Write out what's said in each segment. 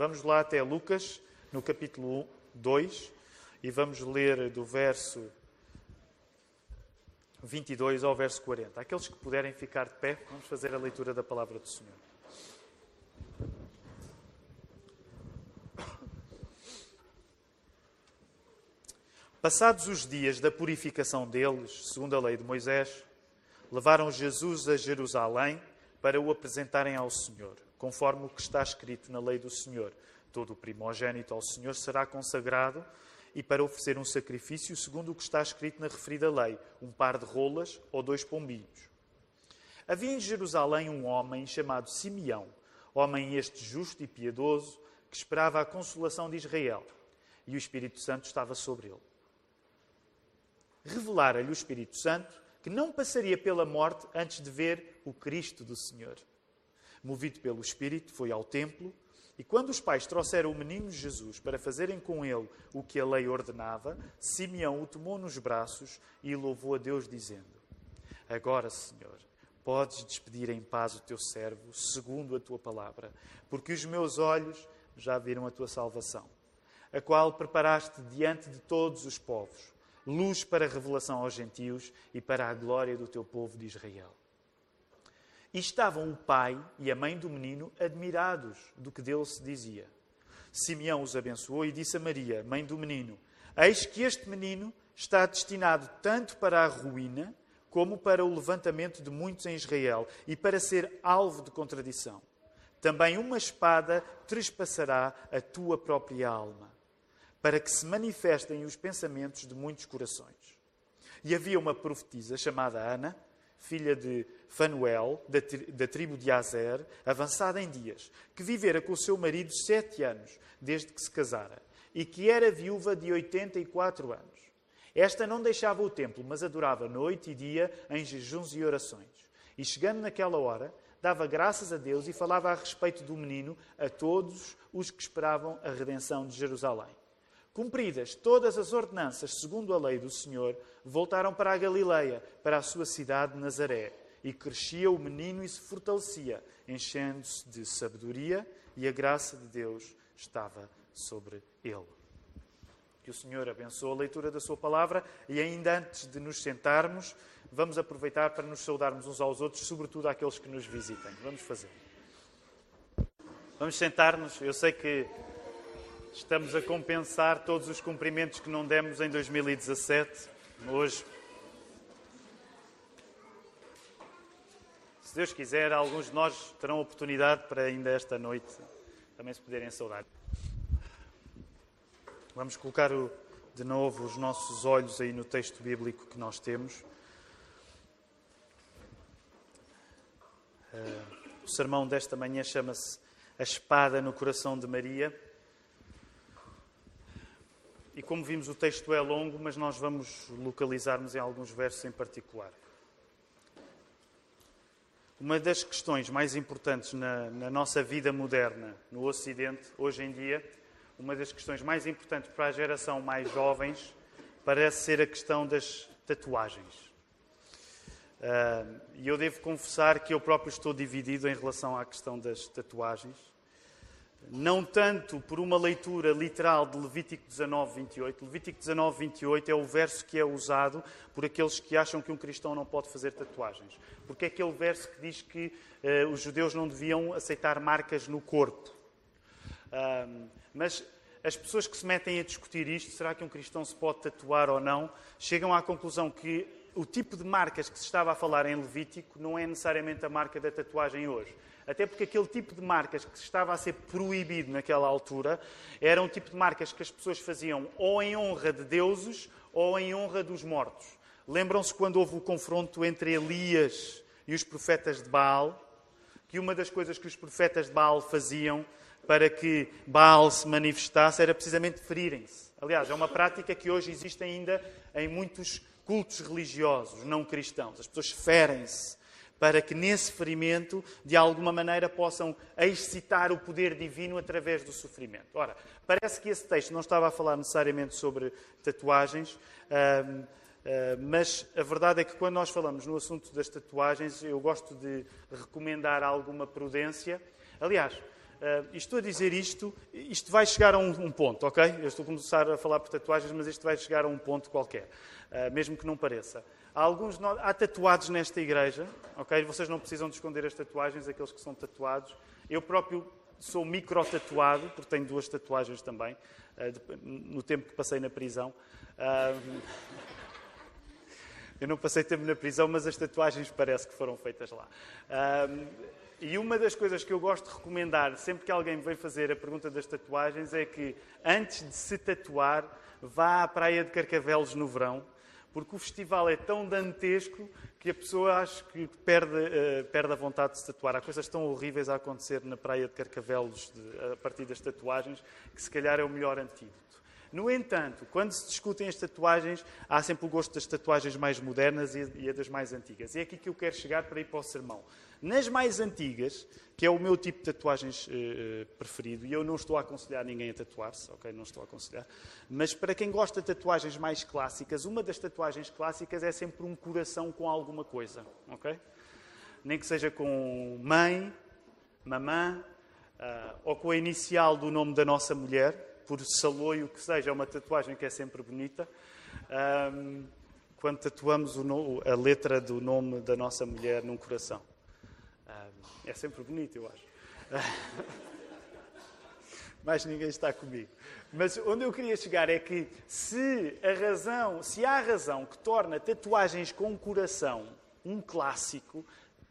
Vamos lá até Lucas, no capítulo 2, e vamos ler do verso 22 ao verso 40. Aqueles que puderem ficar de pé, vamos fazer a leitura da palavra do Senhor. Passados os dias da purificação deles, segundo a lei de Moisés, levaram Jesus a Jerusalém para o apresentarem ao Senhor, conforme o que está escrito na lei do Senhor. Todo o primogênito ao Senhor será consagrado e para oferecer um sacrifício, segundo o que está escrito na referida lei, um par de rolas ou dois pombinhos. Havia em Jerusalém um homem chamado Simeão, homem este justo e piedoso, que esperava a consolação de Israel, e o Espírito Santo estava sobre ele revelara-lhe o Espírito Santo que não passaria pela morte antes de ver o Cristo do Senhor. Movido pelo Espírito, foi ao templo e, quando os pais trouxeram o menino Jesus para fazerem com ele o que a lei ordenava, Simeão o tomou nos braços e louvou a Deus, dizendo: Agora, Senhor, podes despedir em paz o teu servo, segundo a tua palavra, porque os meus olhos já viram a tua salvação, a qual preparaste diante de todos os povos luz para a revelação aos gentios e para a glória do teu povo de Israel. E estavam o pai e a mãe do menino admirados do que dele se dizia. Simeão os abençoou e disse a Maria, mãe do menino: Eis que este menino está destinado tanto para a ruína como para o levantamento de muitos em Israel e para ser alvo de contradição. Também uma espada trespassará a tua própria alma para que se manifestem os pensamentos de muitos corações. E havia uma profetisa chamada Ana, filha de Fanuel, da, da tribo de Azer, avançada em dias, que vivera com o seu marido sete anos, desde que se casara, e que era viúva de 84 anos. Esta não deixava o templo, mas adorava noite e dia em jejuns e orações. E chegando naquela hora, dava graças a Deus e falava a respeito do menino a todos os que esperavam a redenção de Jerusalém. Cumpridas todas as ordenanças segundo a lei do Senhor, voltaram para a Galileia, para a sua cidade Nazaré. E crescia o menino e se fortalecia, enchendo-se de sabedoria, e a graça de Deus estava sobre ele. Que o Senhor abençoe a leitura da Sua palavra e, ainda antes de nos sentarmos, vamos aproveitar para nos saudarmos uns aos outros, sobretudo àqueles que nos visitem. Vamos fazer. Vamos sentar-nos. Eu sei que Estamos a compensar todos os cumprimentos que não demos em 2017, hoje. Se Deus quiser, alguns de nós terão oportunidade para ainda esta noite também se poderem saudar. Vamos colocar de novo os nossos olhos aí no texto bíblico que nós temos. Eh, o sermão desta manhã chama-se A Espada no Coração de Maria. E como vimos, o texto é longo, mas nós vamos localizar-nos em alguns versos em particular. Uma das questões mais importantes na, na, nossa vida moderna, no Ocidente, hoje em dia, uma das questões mais importantes para a geração mais jovens, parece ser a questão das tatuagens. Uh, e eu devo confessar que eu próprio estou dividido em relação à questão das tatuagens não tanto por uma leitura literal de Levítico 19, 28. Levítico 19, 28 é o verso que é usado por aqueles que acham que um cristão não pode fazer tatuagens. Porque é aquele verso que diz que uh, os judeus não deviam aceitar marcas no corpo. Um, mas as pessoas que se metem a discutir isto, será que um cristão se pode tatuar ou não, chegam à conclusão que o tipo de marcas que se estava a falar em Levítico não é necessariamente a marca da tatuagem hoje. Até porque aquele tipo de marcas que estava a ser proibido naquela altura era um tipo de marcas que as pessoas faziam ou em honra de deuses ou em honra dos mortos. Lembram-se quando houve o confronto entre Elias e os profetas de Baal? Que uma das coisas que os profetas de Baal faziam para que Baal se manifestasse era precisamente ferirem-se. Aliás, é uma prática que hoje existe ainda em muitos cultos religiosos não cristãos. As pessoas ferem-se para que nesse ferimento, de alguma maneira, possam excitar o poder divino através do sofrimento. Ora, parece que esse texto não estava a falar necessariamente sobre tatuagens, mas a verdade é que quando nós falamos no assunto das tatuagens, eu gosto de recomendar alguma prudência. Aliás, Uh, estou a dizer isto, isto vai chegar a um, um, ponto, ok? Eu estou a começar a falar por tatuagens, mas isto vai chegar a um ponto qualquer, uh, mesmo que não pareça. Há alguns há tatuados nesta igreja, ok? Vocês não precisam de esconder as tatuagens, aqueles que são tatuados. Eu próprio sou micro-tatuado, porque tenho duas tatuagens também, uh, no tempo que passei na prisão. eu não passei tempo na prisão, mas as tatuagens parece que foram feitas lá. E uma das coisas que eu gosto de recomendar sempre que alguém me vem fazer a pergunta das tatuagens é que, antes de se tatuar, vá à praia de Carcavelos no verão, porque o festival é tão dantesco que a pessoa acho que perde, uh, perde a vontade de se tatuar. Há coisas tão horríveis a acontecer na praia de Carcavelos de, a partir das tatuagens que se calhar é o melhor antídoto. No entanto, quando se discutem as tatuagens, há sempre o gosto das tatuagens mais modernas e das mais antigas. E é aqui que eu quero chegar para ir para o sermão. Nas mais antigas, que é o meu tipo de tatuagens uh, preferido, e eu não estou a aconselhar ninguém a tatuar-se, ok? Não estou a aconselhar. Mas para quem gosta de tatuagens mais clássicas, uma das tatuagens clássicas é sempre um coração com alguma coisa, ok? Nem que seja com mãe, mamã, uh, ou com a inicial do nome da nossa mulher, por saloio que seja, é uma tatuagem que é sempre bonita. Um, quando tatuamos no, a letra do nome da nossa mulher num coração. Um, é sempre bonito, eu acho. Mas ninguém está comigo. Mas onde eu queria chegar é que se a razão, se há razão que torna tatuagens com coração um clássico,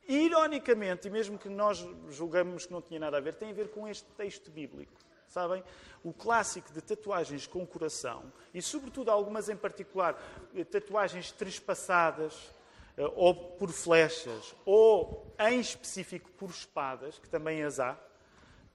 ironicamente, e mesmo que nós julgamos que não tinha nada a ver, tem a ver com este texto bíblico. Sabem? O clássico de tatuagens com coração, e sobretudo algumas em particular, eh, tatuagens trespassadas, eh, ou por flechas, ou em específico por espadas, que também as há,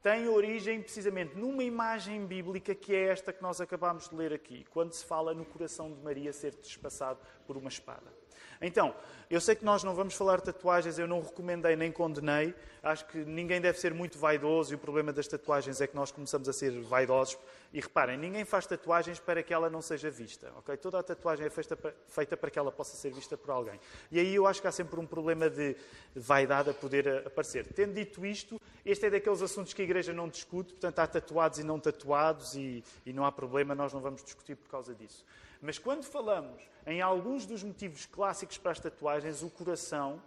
tem origem precisamente numa imagem bíblica que é esta que nós acabamos de ler aqui, quando se fala no coração de Maria ser trespassado por uma espada. Então, eu sei que nós não vamos falar de tatuagens, eu não recomendei nem condenei. Acho que ninguém deve ser muito vaidoso e o problema das tatuagens é que nós começamos a ser vaidosos. E reparem, ninguém faz tatuagens para que ela não seja vista. Okay? Toda a tatuagem é feita para, feita para que ela possa ser vista por alguém. E aí eu acho que há sempre um problema de vaidade a poder aparecer. Tendo dito isto, este é daqueles assuntos que a Igreja não discute, portanto há tatuados e não tatuados e, e não há problema, nós não vamos discutir por causa disso. Mas quando falamos em alguns dos motivos clássicos para as tatuagens, o coração,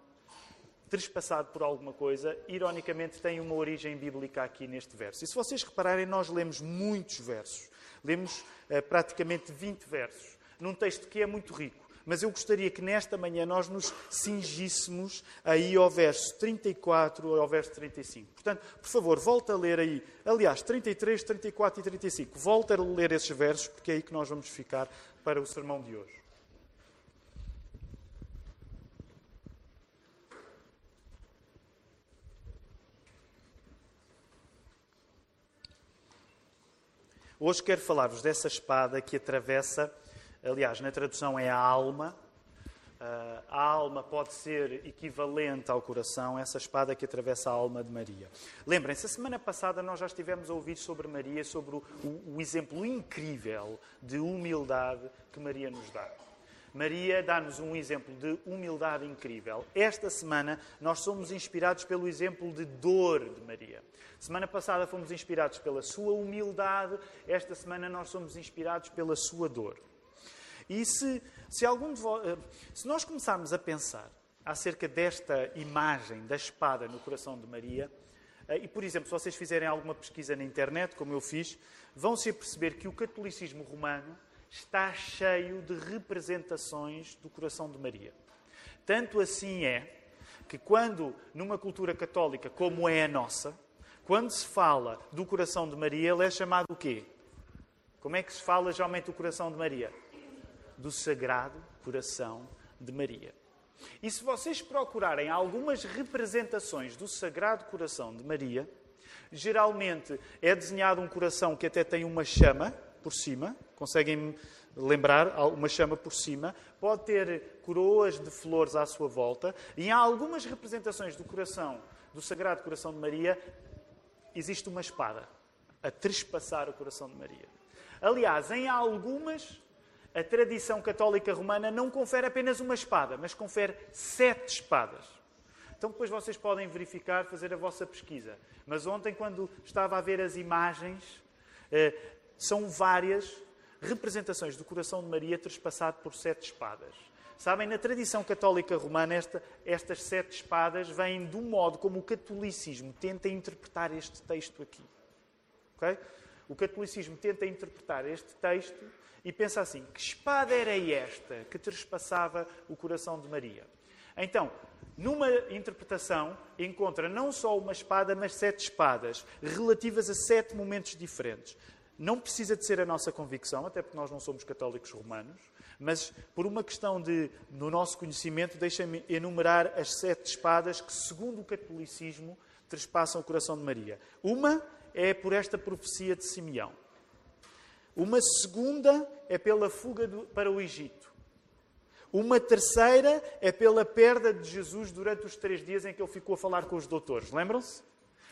trespassado por alguma coisa, ironicamente tem uma origem bíblica aqui neste verso. E se vocês repararem, nós lemos muitos versos. Lemos eh, praticamente 20 versos, num texto que é muito rico. Mas eu gostaria que nesta manhã nós nos cingíssemos aí ao verso 34 ou ao verso 35. Portanto, por favor, volta a ler aí. Aliás, 33, 34 e 35. Volta a ler esses versos, porque é aí que nós vamos ficar para o sermão de hoje. Hoje quero falar-vos dessa espada que atravessa aliás, na tradução é a alma. Uh, a alma pode ser equivalente ao coração, essa espada que atravessa a alma de Maria. Lembrem-se, a semana passada nós já estivemos a ouvir sobre Maria, sobre o, o exemplo incrível de humildade que Maria nos dá. Maria dá-nos um exemplo de humildade incrível. Esta semana nós somos inspirados pelo exemplo de dor de Maria. Semana passada fomos inspirados pela sua humildade, esta semana nós somos inspirados pela sua dor. E se, se, algum eh, se nós começarmos a pensar acerca desta imagem da espada no coração de Maria, eh, e, por exemplo, se vocês fizerem alguma pesquisa na internet, como eu fiz, vão-se perceber que o catolicismo romano está cheio de representações do coração de Maria. Tanto assim é que quando, numa cultura católica como é a nossa, quando se fala do coração de Maria, ele é chamado o quê? Como é que se fala geralmente do coração de Maria? Do Sagrado Coração de Maria. E se vocês procurarem algumas representações do Sagrado Coração de Maria, geralmente é desenhado um coração que até tem uma chama por cima, conseguem lembrar, uma chama por cima, pode ter coroas de flores à sua volta, e em algumas representações do coração, do Sagrado Coração de Maria, existe uma espada a trespassar o coração de Maria. Aliás, em algumas a tradição católica romana não confere apenas uma espada, mas confere sete espadas. Então depois vocês podem verificar, fazer a vossa pesquisa. Mas ontem, quando estava a ver as imagens, eh, são várias representações do coração de Maria trespassado por sete espadas. Sabem, na tradição católica romana, esta, estas sete espadas vêm do modo como o catolicismo tenta interpretar este texto aqui. Okay? O catolicismo tenta interpretar este texto e pensa assim: que espada era esta que trespassava o coração de Maria? Então, numa interpretação, encontra não só uma espada, mas sete espadas, relativas a sete momentos diferentes. Não precisa de ser a nossa convicção, até porque nós não somos católicos romanos, mas por uma questão de, no nosso conhecimento, deixem-me enumerar as sete espadas que, segundo o catolicismo, trespassam o coração de Maria. Uma é por esta profecia de Simeão. Uma segunda é pela fuga do, para o Egito. Uma terceira é pela perda de Jesus durante os três dias em que ele ficou a falar com os doutores. Lembram-se?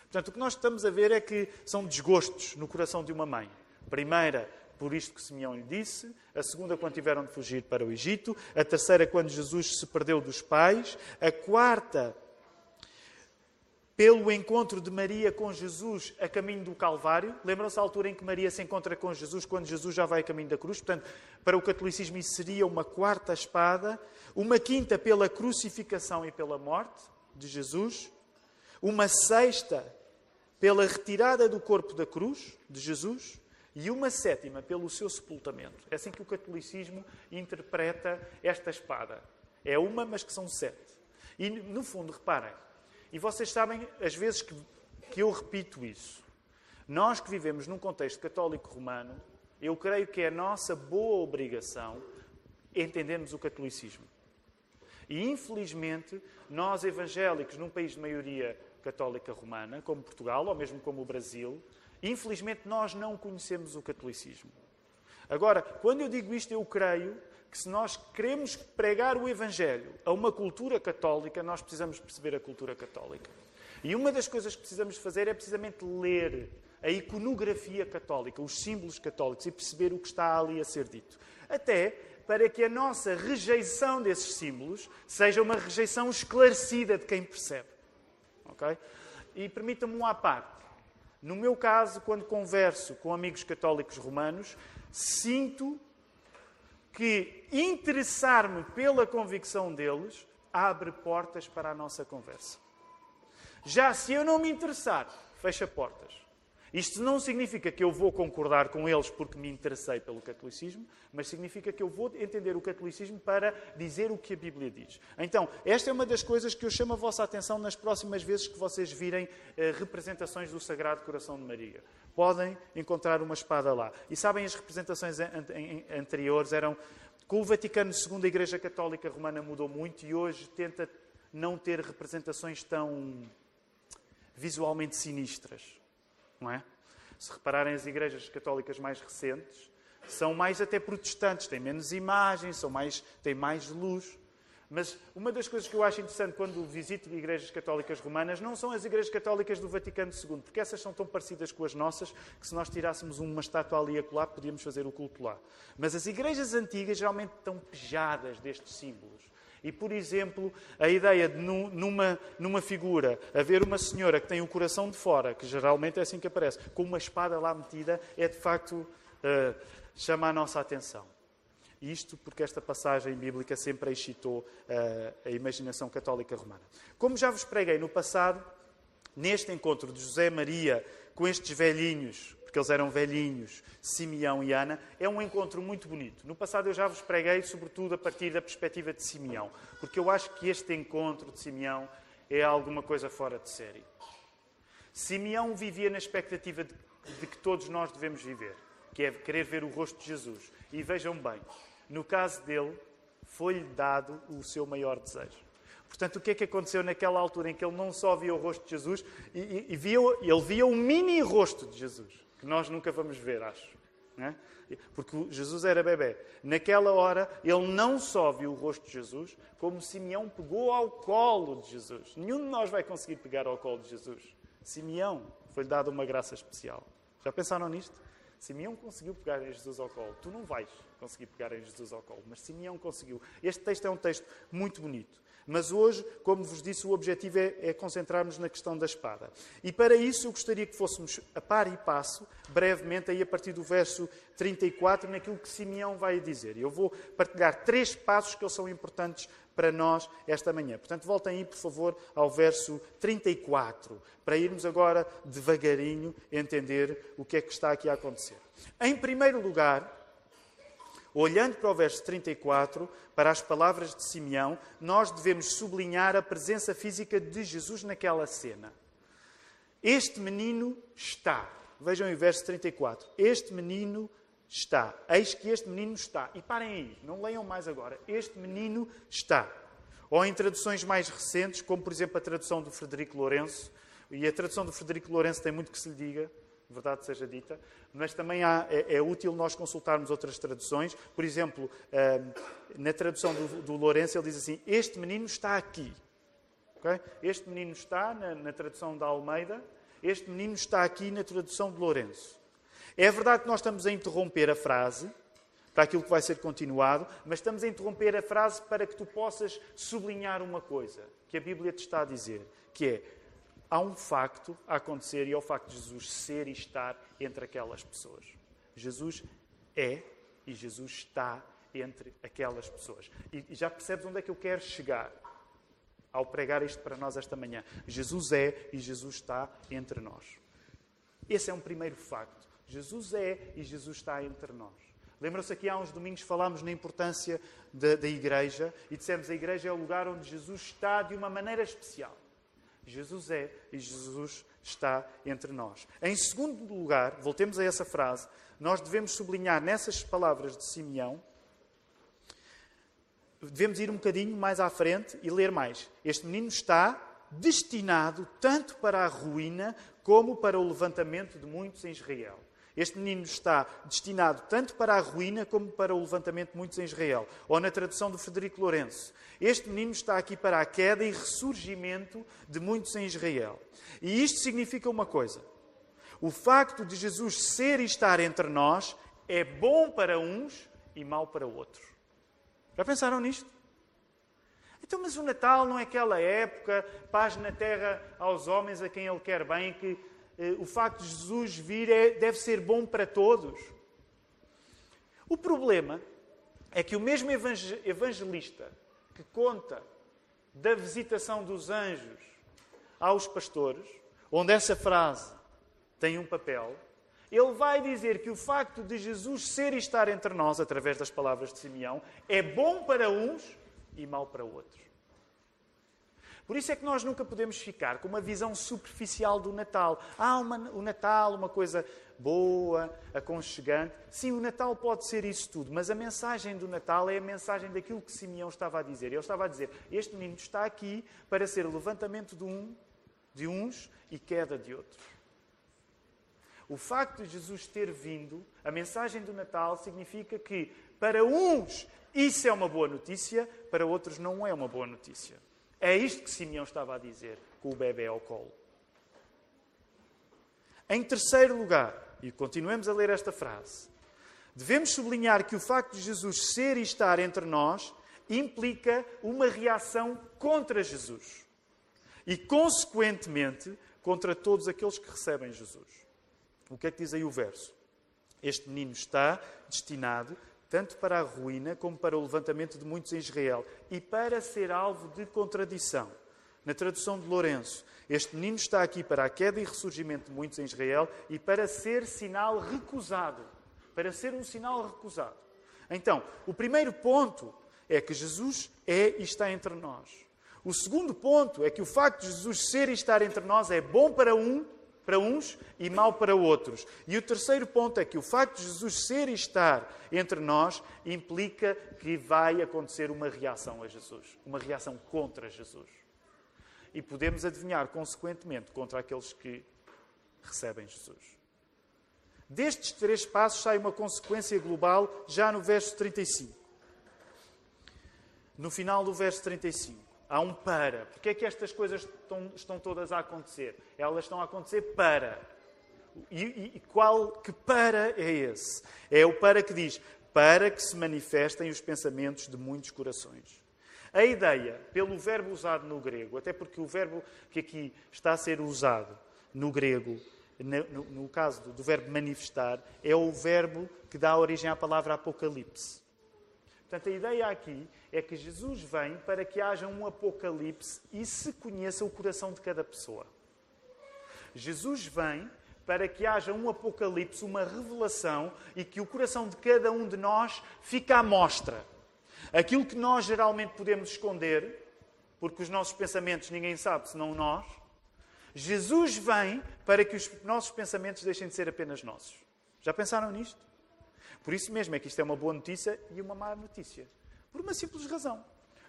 Portanto, o que nós estamos a ver é que são desgostos no coração de uma mãe. Primeira, por isto que Simeão lhe disse. A segunda, quando tiveram de fugir para o Egito. A terceira, quando Jesus se perdeu dos pais. A quarta, pelo encontro de Maria com Jesus a caminho do Calvário. Lembram-se a altura em que Maria se encontra com Jesus, quando Jesus já vai a caminho da cruz? Portanto, para o catolicismo, isso seria uma quarta espada. Uma quinta, pela crucificação e pela morte de Jesus. Uma sexta, pela retirada do corpo da cruz de Jesus e uma sétima pelo seu sepultamento. É assim que o catolicismo interpreta esta espada. É uma, mas que são sete. E, no fundo, reparem, e vocês sabem as vezes que, que eu repito isso. Nós que vivemos num contexto católico romano, eu creio que é a nossa boa obrigação entendermos o catolicismo. E, infelizmente, nós evangélicos, num país de maioria católica romana, como Portugal, ou mesmo como o Brasil, infelizmente nós não conhecemos o catolicismo. Agora, quando eu digo isto, eu creio que se nós queremos pregar o Evangelho a uma cultura católica, nós precisamos perceber a cultura católica. E uma das coisas que precisamos fazer é precisamente ler a iconografia católica, os símbolos católicos e perceber o que está ali a ser dito. Até para que a nossa rejeição desses símbolos seja uma rejeição esclarecida de quem percebe. Okay? E permita-me um à parte. No meu caso, quando converso com amigos católicos romanos, sinto que interessar-me pela convicção deles abre portas para a nossa conversa. Já se eu não me interessar, fecha portas. Isto não significa que eu vou concordar com eles porque me interessei pelo catolicismo, mas significa que eu vou entender o catolicismo para dizer o que a Bíblia diz. Então, esta é uma das coisas que eu chamo a vossa atenção nas próximas vezes que vocês virem eh, representações do Sagrado Coração de Maria. Podem encontrar uma espada lá. E sabem, as representações anteriores eram. Com o Vaticano II, a Igreja Católica Romana mudou muito e hoje tenta não ter representações tão visualmente sinistras não é? Se repararem as igrejas católicas mais recentes, são mais até protestantes, têm menos imagens, são mais, têm mais luz. Mas uma das coisas que eu acho interessante quando visito igrejas católicas romanas não são as igrejas católicas do Vaticano II, porque essas são tão parecidas com as nossas que se nós tirássemos uma estátua ali a colar, podíamos fazer o culto lá. Mas as igrejas antigas geralmente estão pejadas destes símbolos. E, por exemplo, a ideia de numa, numa figura haver uma senhora que tem o coração de fora, que geralmente é assim que aparece, com uma espada lá metida, é de facto uh, chama a nossa atenção. Isto porque esta passagem bíblica sempre excitou uh, a imaginação católica romana. Como já vos preguei no passado, neste encontro de José Maria com estes velhinhos porque eles eram velhinhos, Simeão e Ana, é um encontro muito bonito. No passado eu já vos preguei, sobretudo a partir da perspectiva de Simeão, porque eu acho que este encontro de Simeão é alguma coisa fora de série. Simeão vivia na expectativa de, de que todos nós devemos viver, que é querer ver o rosto de Jesus. E vejam bem, no caso dele, foi-lhe dado o seu maior desejo. Portanto, o que é que aconteceu naquela altura em que ele não só via o rosto de Jesus, e, e, e via, ele via o mini rosto de Jesus que nós nunca vamos ver, acho. É? Porque Jesus era bebê. Naquela hora, ele não só viu o rosto de Jesus, como Simeão pegou ao colo de Jesus. Nenhum de nós vai conseguir pegar ao colo de Jesus. Simeão foi-lhe dada uma graça especial. Já pensaram nisto? Simeão conseguiu pegar em Jesus ao colo. Tu não vais conseguir pegar em Jesus ao colo, mas Simeão conseguiu. Este texto é um texto muito bonito. Mas hoje, como vos disse, o objetivo é, é concentrarmos na questão da espada. E para isso eu gostaria que fôssemos a par e passo, brevemente, aí a partir do verso 34, naquilo que Simeão vai dizer. Eu vou partilhar três passos que são importantes para nós esta manhã. Portanto, voltem aí, por favor, ao verso 34, para irmos agora devagarinho entender o que é que está aqui a acontecer. Em primeiro lugar, Olhando para o verso 34, para as palavras de Simeão, nós devemos sublinhar a presença física de Jesus naquela cena. Este menino está. Vejam o verso 34. Este menino está. Eis que este menino está. E parem aí, não leiam mais agora. Este menino está. Ou em traduções mais recentes, como por exemplo a tradução do Frederico Lourenço, e a tradução do Frederico Lourenço tem muito que se lhe diga, verdade seja dita, mas também há, é, é, útil nós consultarmos outras traduções. Por exemplo, ehm, na tradução do, do Lourenço, ele diz assim: Este menino está aqui. Okay? Este menino está na, na tradução da Almeida, este menino está aqui na tradução de Lourenço. É verdade que nós estamos a interromper a frase para aquilo que vai ser continuado, mas estamos a interromper a frase para que tu possas sublinhar uma coisa que a Bíblia te está a dizer, que é há um facto a acontecer e é o facto de Jesus ser e estar entre aquelas pessoas. Jesus é e Jesus está entre aquelas pessoas. E já percebes onde é que eu quero chegar ao pregar isto para nós esta manhã. Jesus é e Jesus está entre nós. Esse é um primeiro facto. Jesus é e Jesus está entre nós. Lembram-se aqui há uns domingos falámos na importância da, da igreja e dissemos a igreja é o lugar onde Jesus está de uma maneira especial. Jesus é e Jesus está entre nós. Em segundo lugar, voltemos a essa frase, nós devemos sublinhar nessas palavras de Simeão, devemos ir um bocadinho mais à frente e ler mais. Este menino está destinado tanto para a ruína como para o levantamento de muitos em Israel. Este menino está destinado tanto para a ruína como para o levantamento de muitos em Israel. Ou na tradução do Frederico Lourenço, este menino está aqui para a queda e ressurgimento de muitos em Israel. E isto significa uma coisa: o facto de Jesus ser e estar entre nós é bom para uns e mau para outros. Já pensaram nisto? Então, mas o Natal não é aquela época, paz na terra aos homens a quem Ele quer bem, que o facto de Jesus vir é, deve ser bom para todos. O problema é que o mesmo evangelista que conta da visitação dos anjos aos pastores, onde essa frase tem um papel, ele vai dizer que o facto de Jesus ser e estar entre nós, através das palavras de Simeão, é bom para uns e mau para outros. Por isso é que nós nunca podemos ficar com uma visão superficial do Natal. Ah, uma, o Natal, uma coisa boa, aconchegante. Sim, o Natal pode ser isso tudo, mas a mensagem do Natal é a mensagem daquilo que Simeão estava a dizer. Ele estava a dizer: Este menino está aqui para ser levantamento de, um, de uns e queda de outros. O facto de Jesus ter vindo, a mensagem do Natal significa que para uns isso é uma boa notícia, para outros não é uma boa notícia. É isto que Simeão estava a dizer com o bebê ao colo. Em terceiro lugar, e continuemos a ler esta frase, devemos sublinhar que o facto de Jesus ser e estar entre nós implica uma reação contra Jesus e, consequentemente, contra todos aqueles que recebem Jesus. O que é que diz aí o verso? Este menino está destinado tanto para a ruína como para o levantamento de muitos em Israel, e para ser alvo de contradição. Na tradução de Lourenço, este menino está aqui para a queda e ressurgimento de muitos em Israel e para ser sinal recusado. Para ser um sinal recusado. Então, o primeiro ponto é que Jesus é e está entre nós. O segundo ponto é que o facto de Jesus ser e estar entre nós é bom para um para uns e mau para outros. E o terceiro ponto é que o facto de Jesus ser e estar entre nós implica que vai acontecer uma reação a Jesus, uma reação contra Jesus. E podemos adivinhar, consequentemente, contra aqueles que recebem Jesus. Destes três passos sai uma consequência global já no verso 35. No final do verso 35. Há um para. Porquê é que estas coisas estão, estão todas a acontecer? Elas estão a acontecer para. E, e, e qual que para é esse? É o para que diz: para que se manifestem os pensamentos de muitos corações. A ideia, pelo verbo usado no grego, até porque o verbo que aqui está a ser usado no grego, no, no caso do, do verbo manifestar, é o verbo que dá origem à palavra apocalipse. Portanto, a ideia aqui é que Jesus vem para que haja um apocalipse e se conheça o coração de cada pessoa. Jesus vem para que haja um apocalipse, uma revelação e que o coração de cada um de nós fique à mostra. Aquilo que nós geralmente podemos esconder, porque os nossos pensamentos ninguém sabe senão nós, Jesus vem para que os nossos pensamentos deixem de ser apenas nossos. Já pensaram nisto? Por isso mesmo é que isto é uma boa notícia e uma má notícia. Por uma simples razão.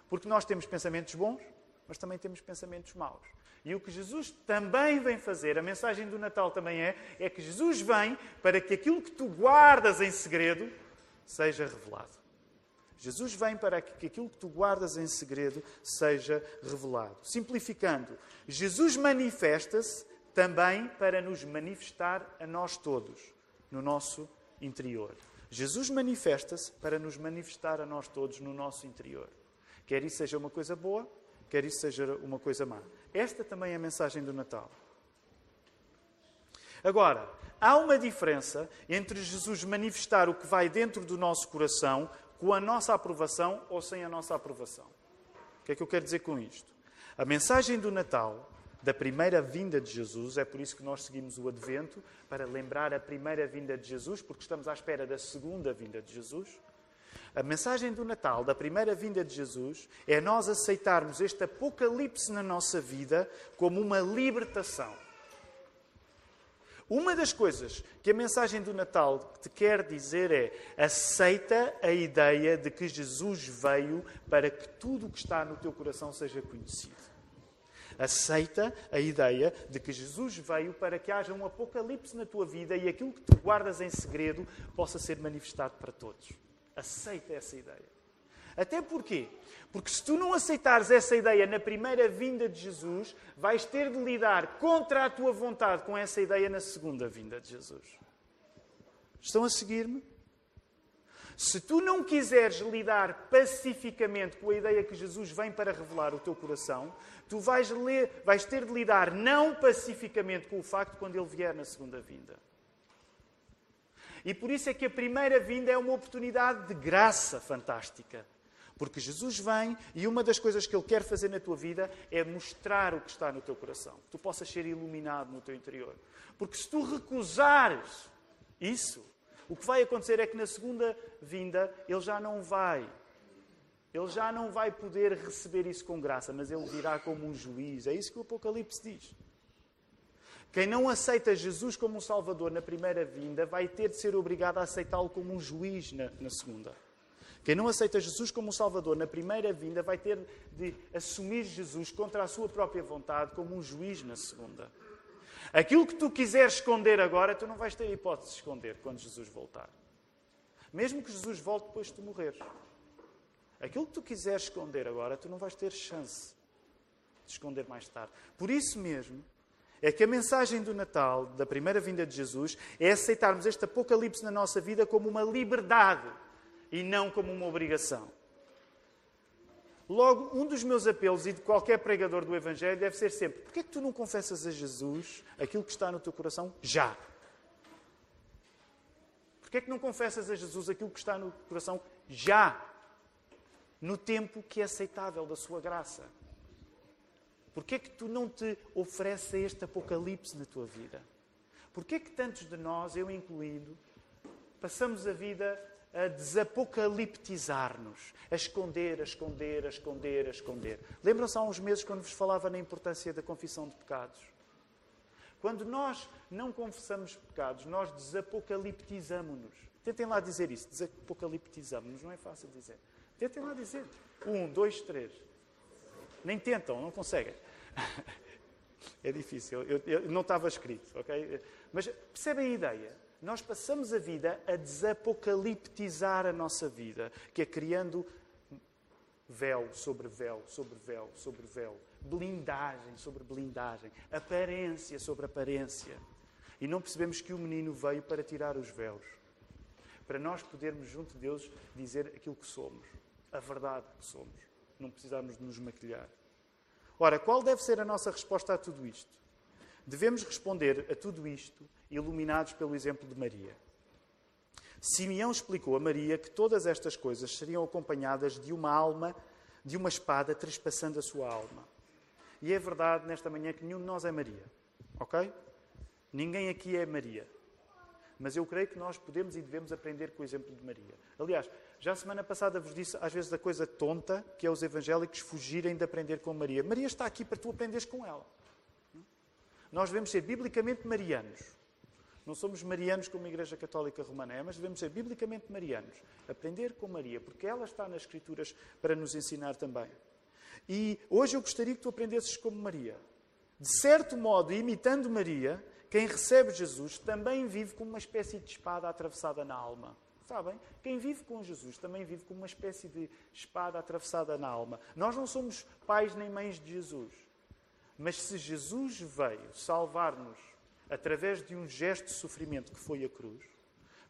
Porque nós temos pensamentos bons, mas também temos pensamentos maus. E o que Jesus também vem fazer, a mensagem do Natal também é, é que Jesus vem para que aquilo que tu guardas em segredo seja revelado. Jesus vem para que aquilo que tu guardas em segredo seja revelado. Simplificando, Jesus manifesta-se também para nos manifestar a nós todos, no nosso interior. Jesus manifesta-se para nos manifestar a nós todos no nosso interior. Quer isso seja uma coisa boa, quer isso seja uma coisa má. Esta também é a mensagem do Natal. Agora, há uma diferença entre Jesus manifestar o que vai dentro do nosso coração com a nossa aprovação ou sem a nossa aprovação. O que é que eu quero dizer com isto? A mensagem do Natal, da primeira vinda de Jesus, é por isso que nós seguimos o Advento, para lembrar a primeira vinda de Jesus, porque estamos à espera da segunda vinda de Jesus. A mensagem do Natal, da primeira vinda de Jesus, é nós aceitarmos este apocalipse na nossa vida como uma libertação. Uma das coisas que a mensagem do Natal te quer dizer é: aceita a ideia de que Jesus veio para que tudo o que está no teu coração seja conhecido. Aceita a ideia de que Jesus veio para que haja um apocalipse na tua vida e aquilo que tu guardas em segredo possa ser manifestado para todos. Aceita essa ideia. Até porquê? Porque se tu não aceitares essa ideia na primeira vinda de Jesus, vais ter de lidar contra a tua vontade com essa ideia na segunda vinda de Jesus. Estão a seguir-me? Se tu não quiseres lidar pacificamente com a ideia que Jesus vem para revelar o teu coração, tu vais, ler, vais ter de lidar não pacificamente com o facto quando ele vier na segunda vinda. E por isso é que a primeira vinda é uma oportunidade de graça fantástica. Porque Jesus vem e uma das coisas que Ele quer fazer na tua vida é mostrar o que está no teu coração. Que tu possas ser iluminado no teu interior. Porque se tu recusares isso, o que vai acontecer é que na segunda vinda Ele já não vai. Ele já não vai poder receber isso com graça, mas Ele virá como um juiz. É isso que o Apocalipse diz. Quem não aceita Jesus como um Salvador na primeira vinda vai ter de ser obrigado a aceitá-lo como um juiz na, na segunda. Quem não aceita Jesus como Salvador na primeira vinda vai ter de assumir Jesus contra a sua própria vontade como um juiz na segunda. Aquilo que tu quiseres esconder agora, tu não vais ter hipótese de esconder quando Jesus voltar. Mesmo que Jesus volte depois de tu morreres. Aquilo que tu quiseres esconder agora, tu não vais ter chance de esconder mais tarde. Por isso mesmo, é que a mensagem do Natal, da primeira vinda de Jesus, é aceitarmos este apocalipse na nossa vida como uma liberdade e não como uma obrigação. Logo, um dos meus apelos e de qualquer pregador do Evangelho deve ser sempre: porquê é que tu não confessas a Jesus aquilo que está no teu coração já? Porquê é que não confessas a Jesus aquilo que está no coração já? No tempo que é aceitável da sua graça. Porquê é que tu não te ofereces este apocalipse na tua vida? Porquê é que tantos de nós, eu incluindo, passamos a vida a desapocaliptizar-nos, a esconder, a esconder, a esconder, a esconder. Lembram-se há uns meses quando vos falava na importância da confissão de pecados? Quando nós não confessamos pecados, nós desapocaliptizamos-nos. Tentem lá dizer isso, desapocaliptizamos-nos, não é fácil dizer. Tentem lá dizer. Um, dois, três. Nem tentam, não conseguem. É difícil, eu, eu, não estava escrito, ok? Mas percebem a ideia? Nós passamos a vida a desapocaliptizar a nossa vida, que é criando véu sobre véu, sobre véu, sobre véu, blindagem sobre blindagem, aparência sobre aparência. E não percebemos que o menino veio para tirar os véus, para nós podermos, junto de Deus, dizer aquilo que somos, a verdade que somos. não precisarmos de nos maquilhar. Ora, qual deve ser a nossa resposta a tudo isto? Devemos responder a tudo isto iluminados pelo exemplo de Maria. Simeão explicou a Maria que todas estas coisas seriam acompanhadas de uma alma, de uma espada trespassando a sua alma. E é verdade nesta manhã que nenhum de nós é Maria. Ok? Ninguém aqui é Maria. Mas eu creio que nós podemos e devemos aprender com o exemplo de Maria. Aliás, já a semana passada vos disse, às vezes, a coisa tonta que é os evangélicos fugirem de aprender com Maria. Maria está aqui para tu aprenderes com ela. Nós devemos ser biblicamente marianos. Não somos marianos como a Igreja Católica Romana é, mas devemos ser biblicamente marianos. Aprender com Maria, porque ela está nas Escrituras para nos ensinar também. E hoje eu gostaria que tu aprendesses como Maria. De certo modo, imitando Maria, quem recebe Jesus também vive com uma espécie de espada atravessada na alma. Sabem? Quem vive com Jesus também vive com uma espécie de espada atravessada na alma. Nós não somos pais nem mães de Jesus. Mas se Jesus veio salvar-nos através de um gesto de sofrimento que foi a cruz,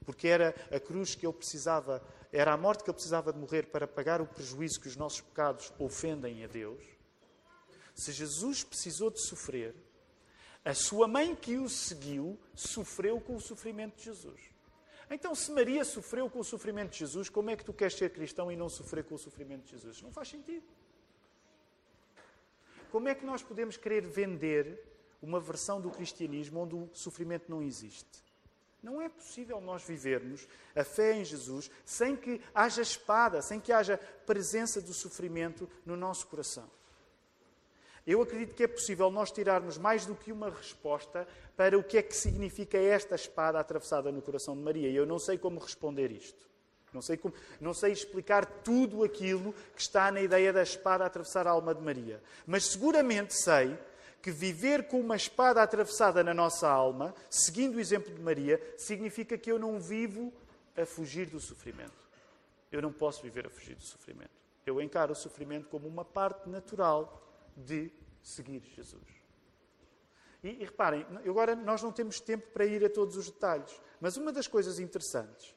porque era a cruz que ele precisava, era a morte que ele precisava de morrer para pagar o prejuízo que os nossos pecados ofendem a Deus. Se Jesus precisou de sofrer, a sua mãe que o seguiu sofreu com o sofrimento de Jesus. Então, se Maria sofreu com o sofrimento de Jesus, como é que tu queres ser cristão e não sofrer com o sofrimento de Jesus? Não faz sentido. Como é que nós podemos querer vender uma versão do cristianismo onde o sofrimento não existe? Não é possível nós vivermos a fé em Jesus sem que haja espada, sem que haja presença do sofrimento no nosso coração. Eu acredito que é possível nós tirarmos mais do que uma resposta para o que é que significa esta espada atravessada no coração de Maria. E eu não sei como responder isto. Não sei, como, não sei explicar tudo aquilo que está na ideia da espada atravessar a alma de Maria. Mas seguramente sei que viver com uma espada atravessada na nossa alma, seguindo o exemplo de Maria, significa que eu não vivo a fugir do sofrimento. Eu não posso viver a fugir do sofrimento. Eu encaro o sofrimento como uma parte natural de seguir Jesus. E, e, reparem, agora nós não temos tempo para ir a todos os detalhes, mas uma das coisas interessantes,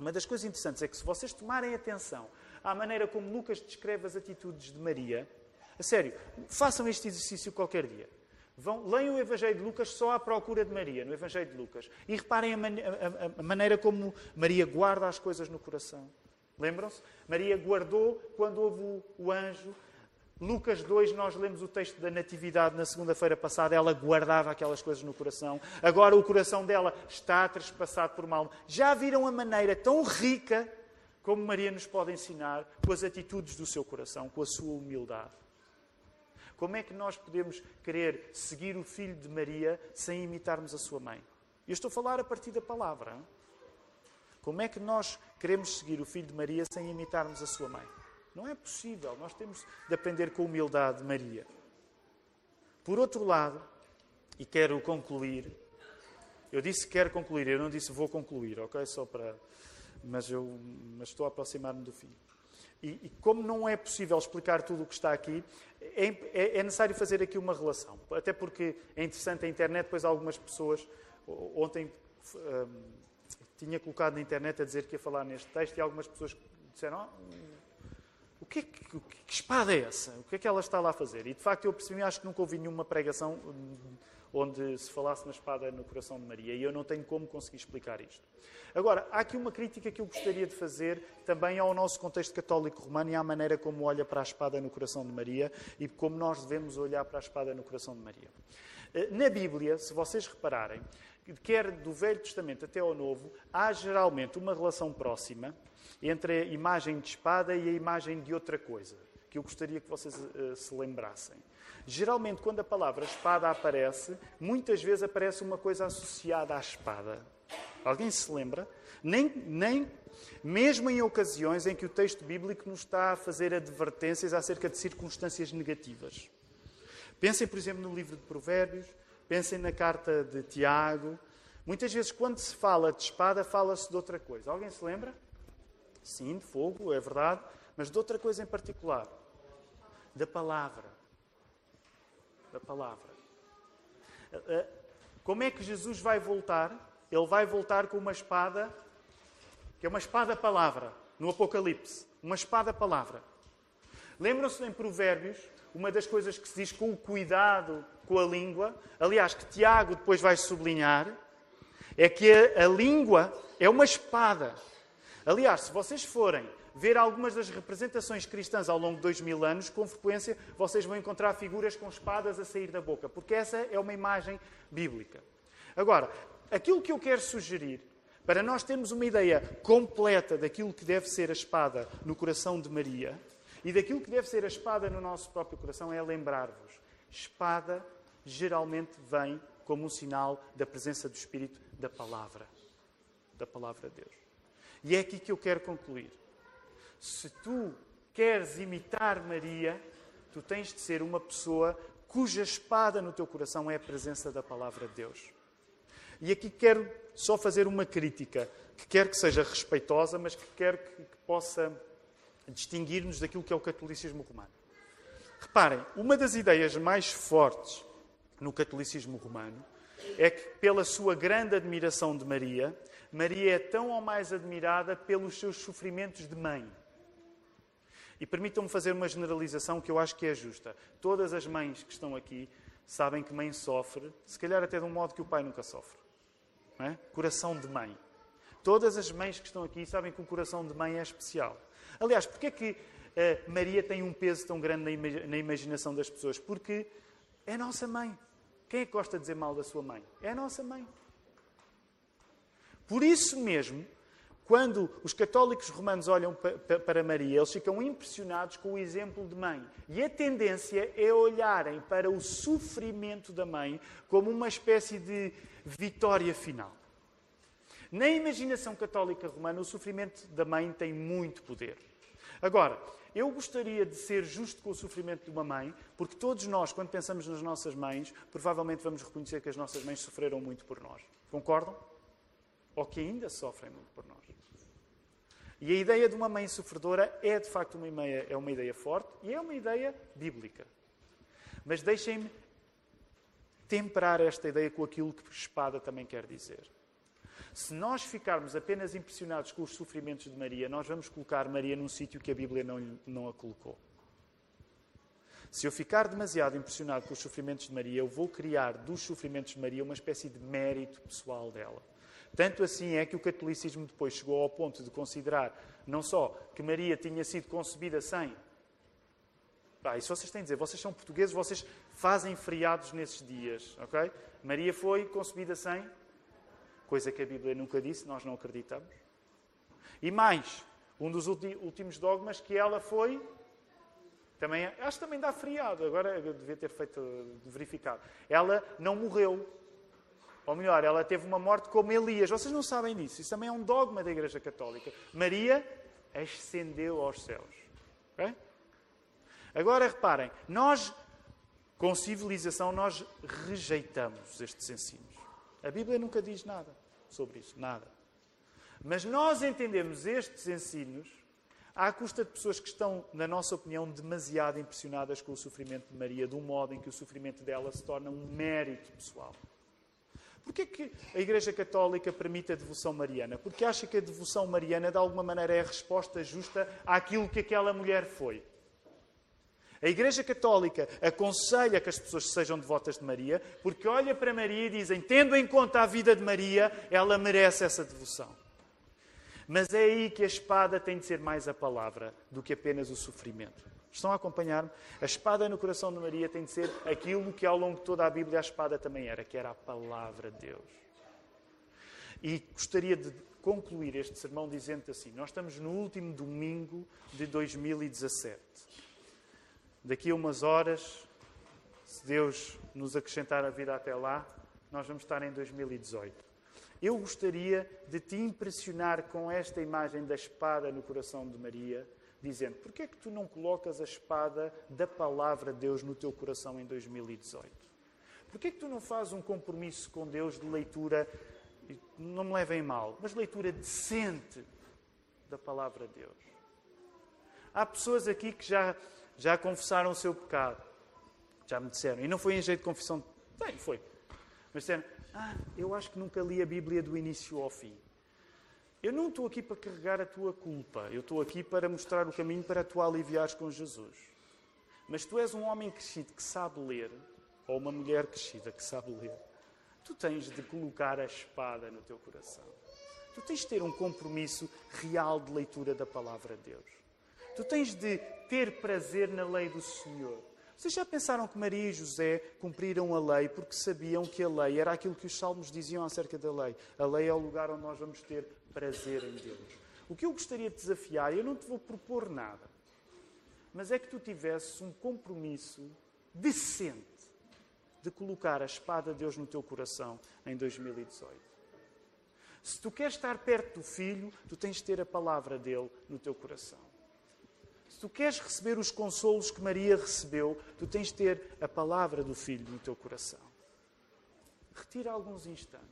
uma das coisas interessantes é que se vocês tomarem atenção à maneira como Lucas descreve as atitudes de Maria, a sério, façam este exercício qualquer dia. Vão, leiam o Evangelho de Lucas só à procura de Maria, no Evangelho de Lucas. E reparem a, man a, a maneira como Maria guarda as coisas no coração. Lembram-se? Maria guardou quando houve o, o anjo Lucas 2, nós lemos o texto da Natividade na segunda-feira passada, ela guardava aquelas coisas no coração. Agora o coração dela está trespassado por mal. Já viram a maneira tão rica como Maria nos pode ensinar com as atitudes do seu coração, com a sua humildade? Como é que nós podemos querer seguir o filho de Maria sem imitarmos a sua mãe? Eu estou a falar a partir da palavra. Como é que nós queremos seguir o filho de Maria sem imitarmos a sua mãe? Não é possível. Nós temos de aprender com humildade Maria. Por outro lado, e quero concluir, eu disse que quero concluir, eu não disse vou concluir, ok? Só para. Mas, eu, mas estou a aproximar-me do fim. E, e, como não é possível explicar tudo o que está aqui, é, é, é, necessário fazer aqui uma relação. Até porque é interessante a internet, pois algumas pessoas. Ontem um, tinha colocado na internet a dizer que ia falar neste texto e algumas pessoas disseram: oh, que, que, que, espada é essa? O que é que ela está lá a fazer? E de facto eu percebi, acho que nunca ouvi nenhuma pregação onde se falasse na espada no coração de Maria. E eu não tenho como conseguir explicar isto. Agora, há aqui uma crítica que eu gostaria de fazer também ao nosso contexto católico romano e à maneira como olha para a espada no coração de Maria e como nós devemos olhar para a espada no coração de Maria. Eh, na Bíblia, se vocês repararem, quer do Velho Testamento até ao Novo, há geralmente uma relação próxima entre a imagem de espada e a imagem de outra coisa, que eu gostaria que vocês uh, se lembrassem. Geralmente, quando a palavra espada aparece, muitas vezes aparece uma coisa associada à espada. Alguém se lembra? Nem, nem mesmo em ocasiões em que o texto bíblico nos está a fazer advertências acerca de circunstâncias negativas. Pensem, por exemplo, no livro de Provérbios, pensem na carta de Tiago. Muitas vezes, quando se fala de espada, fala-se de outra coisa. Alguém se lembra? Sim, de fogo, é verdade, mas de outra coisa em particular. Da palavra. Da palavra. Eh, eh, como é que Jesus vai voltar? Ele vai voltar com uma espada, que é uma espada-palavra, no Apocalipse. Uma espada-palavra. Lembram-se em Provérbios, uma das coisas que se diz com o cuidado com a língua, aliás, que Tiago depois vai sublinhar, é que a, a língua é uma espada. Aliás, se vocês forem ver algumas das representações cristãs ao longo de dois mil anos, com frequência vocês vão encontrar figuras com espadas a sair da boca, porque essa é uma imagem bíblica. Agora, aquilo que eu quero sugerir, para nós termos uma ideia completa daquilo que deve ser a espada no coração de Maria e daquilo que deve ser a espada no nosso próprio coração, é lembrar-vos: espada geralmente vem como um sinal da presença do Espírito da palavra. Da palavra de Deus. E é aqui que eu quero concluir. Se tu queres imitar Maria, tu tens de ser uma pessoa cuja espada no teu coração é a presença da palavra de Deus. E aqui quero só fazer uma crítica, que quero que seja respeitosa, mas que quero que, que possa distinguir-nos daquilo que é o catolicismo romano. Reparem, uma das ideias mais fortes no catolicismo romano é que, pela sua grande admiração de Maria, Maria é tão ou mais admirada pelos seus sofrimentos de mãe. E permitam-me fazer uma generalização que eu acho que é justa. Todas as mães que estão aqui sabem que mãe sofre, se calhar até de um modo que o pai nunca sofre. É? Coração de mãe. Todas as mães que estão aqui sabem que o coração de mãe é especial. Aliás, porquê é que uh, Maria tem um peso tão grande na, na imaginação das pessoas? Porque é nossa mãe. Quem é que gosta de dizer mal da sua mãe? É a nossa mãe. Por isso mesmo, quando os católicos romanos olham para Maria, eles ficam impressionados com o exemplo de mãe. E a tendência é olharem para o sofrimento da mãe como uma espécie de vitória final. Na imaginação católica romana, o sofrimento da mãe tem muito poder. Agora, eu gostaria de ser justo com o sofrimento de uma mãe, porque todos nós, quando pensamos nas nossas mães, provavelmente vamos reconhecer que as nossas mães sofreram muito por nós. Concordam? Ou que ainda sofrem muito por nós. E a ideia de uma mãe sofredora é de facto uma ideia, é uma ideia forte e é uma ideia bíblica. Mas deixem-me temperar esta ideia com aquilo que espada também quer dizer. Se nós ficarmos apenas impressionados com os sofrimentos de Maria, nós vamos colocar Maria num sítio que a Bíblia não, não a colocou. Se eu ficar demasiado impressionado com os sofrimentos de Maria, eu vou criar dos sofrimentos de Maria uma espécie de mérito pessoal dela. Tanto assim é que o catolicismo depois chegou ao ponto de considerar não só que Maria tinha sido concebida sem. Ah, isso vocês têm de dizer, vocês são portugueses, vocês fazem feriados nesses dias, ok? Maria foi concebida sem, coisa que a Bíblia nunca disse, nós não acreditamos. E mais, um dos últimos dogmas que ela foi também, acho que também dá feriado, agora eu devia ter feito, verificado. Ela não morreu, ou melhor, ela teve uma morte como Elias. Vocês não sabem disso. Isso também é um dogma da Igreja Católica. Maria ascendeu aos céus. Okay? Agora reparem, nós, com civilização, nós rejeitamos estes ensinos. A Bíblia nunca diz nada sobre isso, nada. Mas nós entendemos estes ensinos à custa de pessoas que estão, na nossa opinião, demasiado impressionadas com o sofrimento de Maria, de um modo em que o sofrimento dela se torna um mérito pessoal. Porquê que a Igreja Católica permite a devoção mariana? Porque acha que a devoção mariana, de alguma maneira, é a resposta justa àquilo que aquela mulher foi. A Igreja Católica aconselha que as pessoas sejam devotas de Maria, porque olha para Maria e dizem, tendo em conta a vida de Maria, ela merece essa devoção. Mas é aí que a espada tem de ser mais a palavra do que apenas o sofrimento. Estão a acompanhar-me? A espada no coração de Maria tem de ser aquilo que ao longo de toda a Bíblia a espada também era, que era a palavra de Deus. E gostaria de concluir este sermão dizendo assim: Nós estamos no último domingo de 2017. Daqui a umas horas, se Deus nos acrescentar a vida até lá, nós vamos estar em 2018. Eu gostaria de te impressionar com esta imagem da espada no coração de Maria dizendo: Porquê é que tu não colocas a espada da palavra de Deus no teu coração em 2018? Porquê é que tu não fazes um compromisso com Deus de leitura, não me levem mal, mas leitura decente da palavra de Deus? Há pessoas aqui que já, já confessaram o seu pecado. Já me disseram. E não foi em jeito de confissão. Bem, foi. Mas disseram: Ah, eu acho que nunca li a Bíblia do início ao fim. Eu não estou aqui para carregar a tua culpa. Eu estou aqui para mostrar o caminho para tu aliviares com Jesus. Mas tu és um homem crescido que sabe ler, ou uma mulher crescida que sabe ler. Tu tens de colocar a espada no teu coração. Tu tens de ter um compromisso real de leitura da palavra de Deus. Tu tens de ter prazer na lei do Senhor. Vocês já pensaram que Maria e José cumpriram a lei porque sabiam que a lei era aquilo que os salmos diziam acerca da lei? A lei é o lugar onde nós vamos ter prazer em Deus. O que eu gostaria de desafiar, eu não te vou propor nada, mas é que tu tivesses um compromisso decente de colocar a espada de Deus no teu coração em 2018. Se tu queres estar perto do filho, tu tens de ter a palavra dele no teu coração. Se tu queres receber os consolos que Maria recebeu, tu tens de ter a palavra do Filho no teu coração. Retira alguns instantes.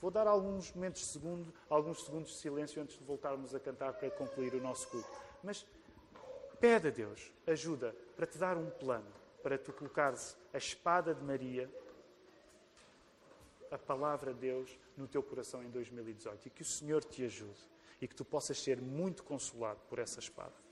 Vou dar alguns momentos de segundo, alguns segundos de silêncio antes de voltarmos a cantar para concluir o nosso culto. Mas pede a Deus ajuda para te dar um plano, para tu colocares a espada de Maria, a palavra de Deus, no teu coração em 2018 e que o Senhor te ajude e que tu possas ser muito consolado por essa espada.